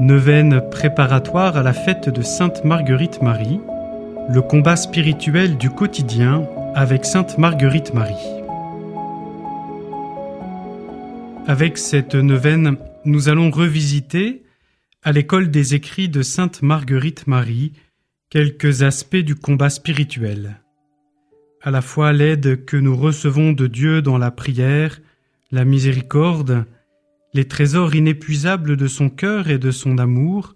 Neuvaine préparatoire à la fête de Sainte Marguerite Marie, le combat spirituel du quotidien avec Sainte Marguerite Marie. Avec cette neuvaine, nous allons revisiter, à l'école des écrits de Sainte Marguerite Marie, quelques aspects du combat spirituel. À la fois l'aide que nous recevons de Dieu dans la prière, la miséricorde, les trésors inépuisables de son cœur et de son amour,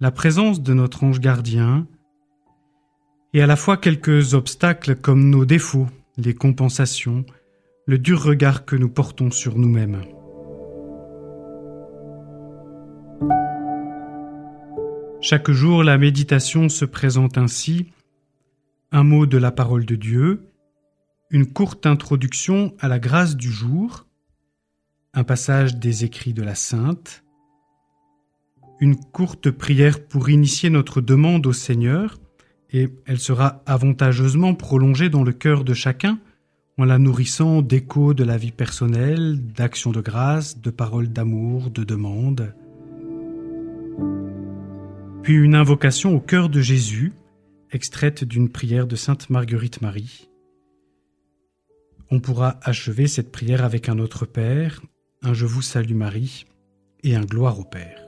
la présence de notre ange gardien, et à la fois quelques obstacles comme nos défauts, les compensations, le dur regard que nous portons sur nous-mêmes. Chaque jour, la méditation se présente ainsi un mot de la parole de Dieu, une courte introduction à la grâce du jour, un passage des écrits de la Sainte, une courte prière pour initier notre demande au Seigneur, et elle sera avantageusement prolongée dans le cœur de chacun en la nourrissant d'échos de la vie personnelle, d'actions de grâce, de paroles d'amour, de demandes. Puis une invocation au cœur de Jésus, extraite d'une prière de Sainte Marguerite Marie. On pourra achever cette prière avec un autre Père, un Je vous salue Marie et un Gloire au Père.